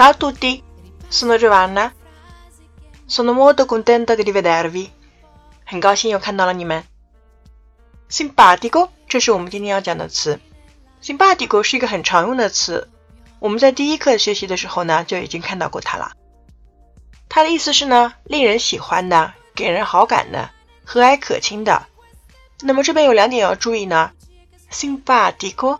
Ciao a tutti, sono Giovanna. Sono molto contenta di rivedervi. 很高兴又看到了你们。Simpatico，这是我们今天要讲的词。Simpatico 是一个很常用的词，我们在第一课学习的时候呢就已经看到过它了。它的意思是呢，令人喜欢的，给人好感的，和蔼可亲的。那么这边有两点要注意呢。Simpatico，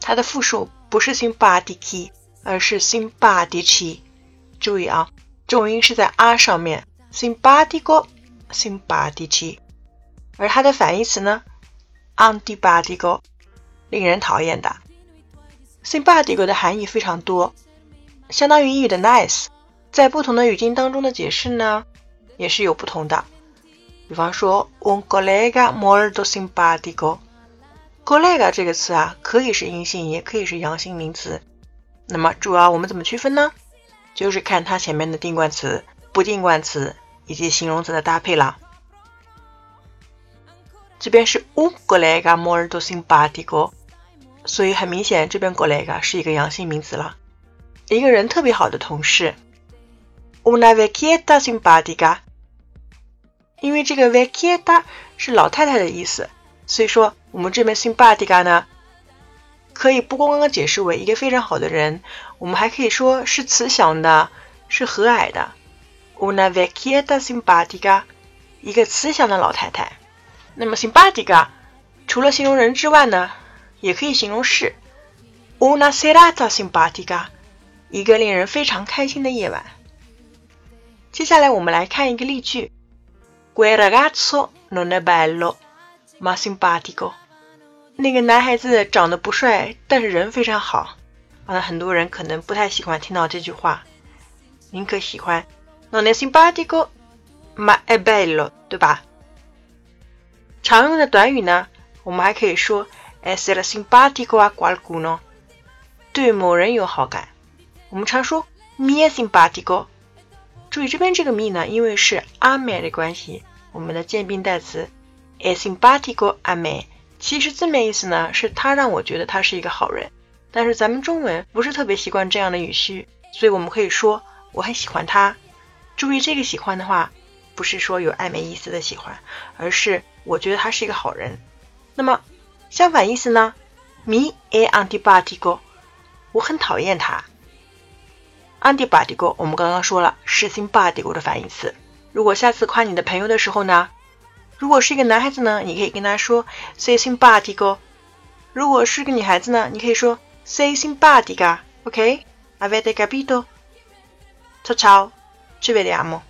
它的复数不是 simpatici。而是 simpatici，注意啊，重音是在 r 上面，simpatico，simpatici。而它的反义词呢，antipatico，令人讨厌的。simpatico 的含义非常多，相当于英语的 nice，在不同的语境当中的解释呢，也是有不同的。比方说，un collega molto simpatico。collega 这个词啊，可以是阴性，也可以是阳性名词。那么主要我们怎么区分呢？就是看它前面的定冠词、不定冠词以及形容词的搭配了。这边是 un colega molto simpatico，所以很明显这边 collega 是一个阳性名词了。一个人特别好的同事，una vecchietta simpatica。因为这个 vecchietta 是老太太的意思，所以说我们这边 simpatica 呢。可以不光光解释为一个非常好的人，我们还可以说是慈祥的，是和蔼的。Una vecchietta simpatica，一个慈祥的老太太。那么 simpatica 除了形容人之外呢，也可以形容事。Una serata simpatica，一个令人非常开心的夜晚。接下来我们来看一个例句：Quel ragazzo non è bello, ma simpatico。那个男孩子长得不帅，但是人非常好。啊，很多人可能不太喜欢听到这句话，宁可喜欢 non è simpatico ma è bello，对吧？常用的短语呢，我们还可以说 essere simpatico a qualcuno，对某人有好感。我们常说 mi è simpatico，注意这边这个 mi 呢，因为是 a me 的关系，我们的渐宾代词 è simpatico a me。其实字面意思呢，是他让我觉得他是一个好人，但是咱们中文不是特别习惯这样的语序，所以我们可以说我很喜欢他。注意这个喜欢的话，不是说有暧昧意思的喜欢，而是我觉得他是一个好人。那么相反意思呢？Mi è antipatico，我很讨厌他。Antipatico 我们刚刚说了是 simpatico 的反义词。如果下次夸你的朋友的时候呢？如果是一个男孩子呢，你可以跟他说 “say simpatico”；如果是个女孩子呢，你可以说 “say simpatica”。OK？Avete capito？Ciao ciao，ci vediamo。